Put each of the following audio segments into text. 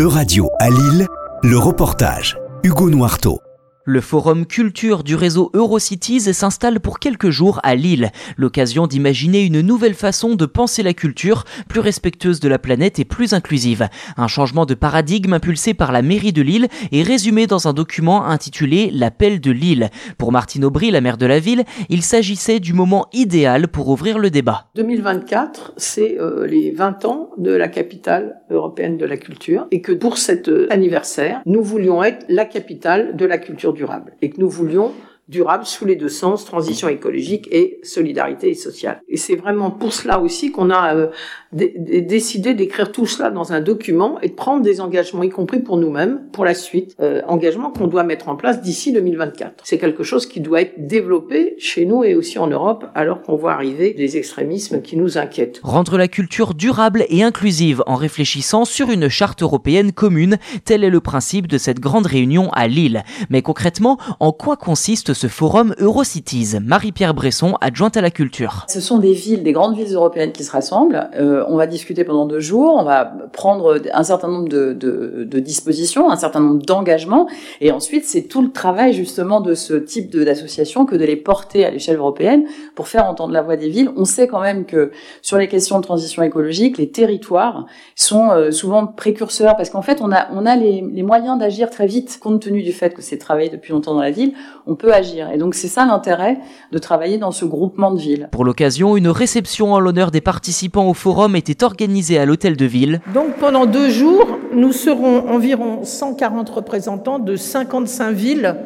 Euradio à Lille, le reportage. Hugo Noirteau. Le forum culture du réseau Eurocities s'installe pour quelques jours à Lille, l'occasion d'imaginer une nouvelle façon de penser la culture, plus respectueuse de la planète et plus inclusive. Un changement de paradigme impulsé par la mairie de Lille et résumé dans un document intitulé L'appel de Lille. Pour Martine Aubry, la maire de la ville, il s'agissait du moment idéal pour ouvrir le débat. 2024, c'est euh, les 20 ans de la capitale européenne de la culture et que pour cet euh, anniversaire, nous voulions être la capitale de la culture durable et que nous voulions durable sous les deux sens, transition écologique et solidarité sociale. Et c'est vraiment pour cela aussi qu'on a euh, décidé d'écrire tout cela dans un document et de prendre des engagements, y compris pour nous-mêmes, pour la suite, euh, engagements qu'on doit mettre en place d'ici 2024. C'est quelque chose qui doit être développé chez nous et aussi en Europe, alors qu'on voit arriver des extrémismes qui nous inquiètent. Rendre la culture durable et inclusive en réfléchissant sur une charte européenne commune, tel est le principe de cette grande réunion à Lille. Mais concrètement, en quoi consiste ce forum Eurocities. Marie-Pierre Bresson, adjointe à la culture. Ce sont des villes, des grandes villes européennes qui se rassemblent. Euh, on va discuter pendant deux jours, on va prendre un certain nombre de, dispositions, un certain nombre d'engagements, et ensuite c'est tout le travail justement de ce type d'association que de les porter à l'échelle européenne pour faire entendre la voix des villes. On sait quand même que sur les questions de transition écologique, les territoires sont euh, souvent précurseurs parce qu'en fait on a, on a les, les moyens d'agir très vite compte tenu du fait que c'est travaillé depuis longtemps dans la ville. On peut agir et donc c'est ça l'intérêt de travailler dans ce groupement de villes. Pour l'occasion, une réception en l'honneur des participants au forum était organisée à l'hôtel de ville. Donc pendant deux jours, nous serons environ 140 représentants de 55 villes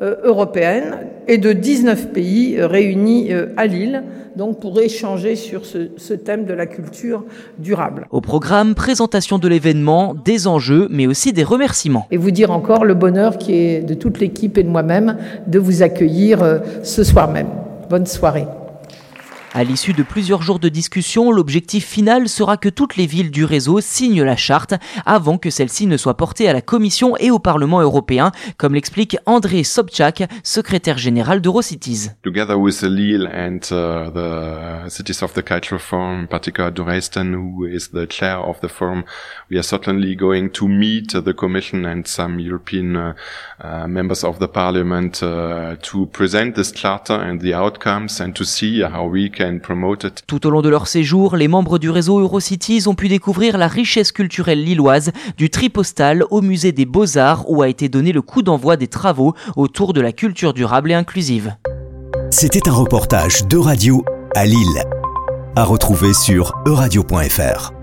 euh, européennes et de 19 pays euh, réunis euh, à Lille, donc pour échanger sur ce, ce, thème de la culture durable. Au programme, présentation de l'événement, des enjeux, mais aussi des remerciements. Et vous dire encore le bonheur qui est de toute l'équipe et de moi-même de vous accueillir ce soir même. Bonne soirée. À l'issue de plusieurs jours de discussion, l'objectif final sera que toutes les villes du réseau signent la charte avant que celle-ci ne soit portée à la Commission et au Parlement européen, comme l'explique André Sobchak, secrétaire général d'Eurocities. Together with Lille and uh, the cities of the cultural forum, in particular Dresden, who is the chair of the forum, we are certainly going to meet the Commission and some European uh, uh, members of the Parliament uh, to present this charter and the outcomes and to see how we tout au long de leur séjour, les membres du réseau Eurocities ont pu découvrir la richesse culturelle lilloise, du tripostal au musée des beaux-arts où a été donné le coup d'envoi des travaux autour de la culture durable et inclusive. C'était un reportage de radio à Lille, à retrouver sur euradio.fr.